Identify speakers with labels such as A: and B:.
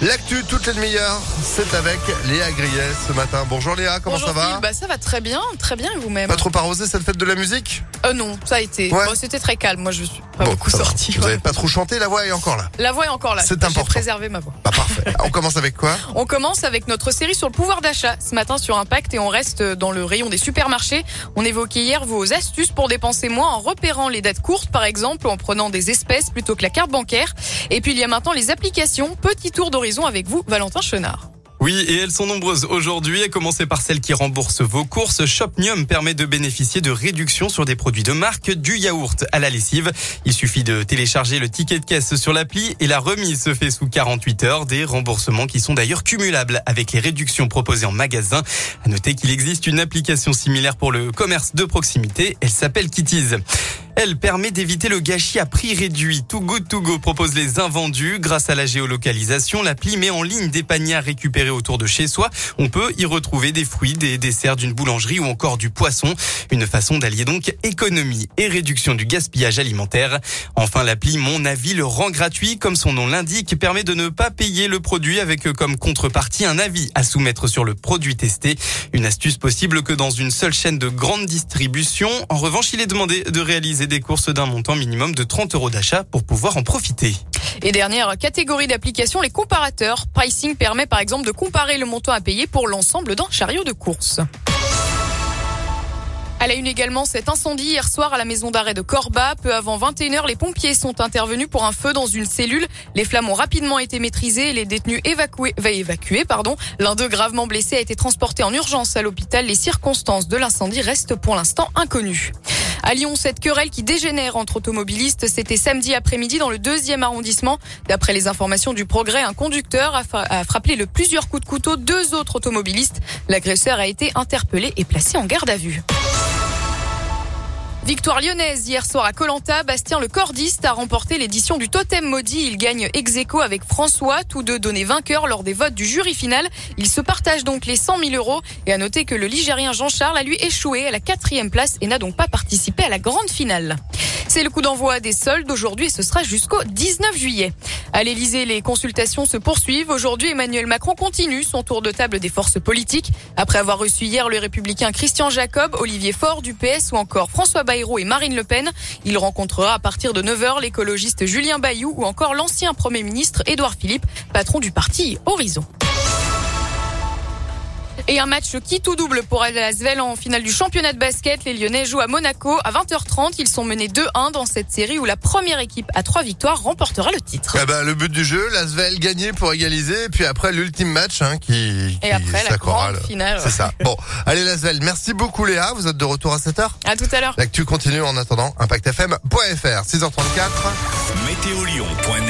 A: L'actu toutes les demi-heures, c'est avec Léa Grillet ce matin. Bonjour Léa, comment
B: Bonjour
A: ça va.
B: Bah, ça va très bien, très bien et vous-même
A: Pas trop arrosé cette fête de la musique
B: Euh non, ça a été.
A: Ouais.
B: Bon, C'était très calme, moi je suis pas
A: Bon,
B: beaucoup
A: ça va.
B: sortie.
A: Vous
B: ouais.
A: avez pas trop chanté, la voix est encore là.
B: La voix est encore là.
A: C'est
B: J'ai
A: important.
B: préservé ma voix.
A: Bah parfait. On commence avec quoi
B: On commence avec notre série sur le pouvoir d'achat ce matin sur Impact et on reste dans le rayon des supermarchés. On évoquait hier vos astuces pour dépenser moins en repérant les dates courtes par exemple ou en prenant des espèces plutôt que la carte bancaire. Et puis il y a maintenant les applications. Petit tour d'horizon avec vous, Valentin Chenard.
C: Oui, et elles sont nombreuses aujourd'hui, à commencer par celles qui remboursent vos courses. Shopnium permet de bénéficier de réductions sur des produits de marque, du yaourt à la lessive. Il suffit de télécharger le ticket de caisse sur l'appli et la remise se fait sous 48 heures. Des remboursements qui sont d'ailleurs cumulables avec les réductions proposées en magasin. À noter qu'il existe une application similaire pour le commerce de proximité. Elle s'appelle Kitties. Elle permet d'éviter le gâchis à prix réduit. Too Good To Go propose les invendus. Grâce à la géolocalisation, l'appli met en ligne des paniers à récupérer autour de chez soi. On peut y retrouver des fruits, des desserts d'une boulangerie ou encore du poisson. Une façon d'allier donc économie et réduction du gaspillage alimentaire. Enfin, l'appli Mon Avis le rend gratuit. Comme son nom l'indique, permet de ne pas payer le produit avec comme contrepartie un avis à soumettre sur le produit testé. Une astuce possible que dans une seule chaîne de grande distribution. En revanche, il est demandé de réaliser des courses d'un montant minimum de 30 euros d'achat pour pouvoir en profiter.
B: Et dernière catégorie d'applications, les comparateurs. Pricing permet par exemple de comparer le montant à payer pour l'ensemble d'un chariot de course. À la une également, cet incendie hier soir à la maison d'arrêt de Corba. Peu avant 21h, les pompiers sont intervenus pour un feu dans une cellule. Les flammes ont rapidement été maîtrisées et les détenus évacués, va évacuer, pardon. L'un d'eux gravement blessé a été transporté en urgence à l'hôpital. Les circonstances de l'incendie restent pour l'instant inconnues. À Lyon, cette querelle qui dégénère entre automobilistes, c'était samedi après-midi dans le deuxième arrondissement. D'après les informations du progrès, un conducteur a, fra- a frappé le plusieurs coups de couteau deux autres automobilistes. L'agresseur a été interpellé et placé en garde à vue. Victoire lyonnaise hier soir à Colanta. Bastien le cordiste a remporté l'édition du Totem Maudit. Il gagne ex aequo avec François, tous deux donnés vainqueurs lors des votes du jury final. Ils se partagent donc les 100 000 euros. Et à noter que le Ligérien Jean-Charles a lui échoué à la quatrième place et n'a donc pas participé à la grande finale. C'est le coup d'envoi des soldes aujourd'hui et ce sera jusqu'au 19 juillet. À l'Elysée, les consultations se poursuivent. Aujourd'hui, Emmanuel Macron continue son tour de table des forces politiques. Après avoir reçu hier le républicain Christian Jacob, Olivier Faure du PS ou encore François Bayrou et Marine Le Pen, il rencontrera à partir de 9h l'écologiste Julien Bayou ou encore l'ancien Premier ministre Édouard Philippe, patron du parti Horizon. Et un match qui tout double pour Asvel en finale du championnat de basket. Les Lyonnais jouent à Monaco à 20h30. Ils sont menés 2-1 dans cette série où la première équipe à trois victoires remportera le titre.
A: Eh ben, Le but du jeu, l'Asvel gagner pour égaliser, et puis après l'ultime match hein, qui,
B: Et
A: qui
B: après la grande finale.
A: C'est ça. Bon, allez l'Asvel, merci beaucoup Léa, vous êtes de retour à 7h
B: À tout à l'heure.
A: L'actu continue en attendant, impactfm.fr, 6h34.
D: Météolion.net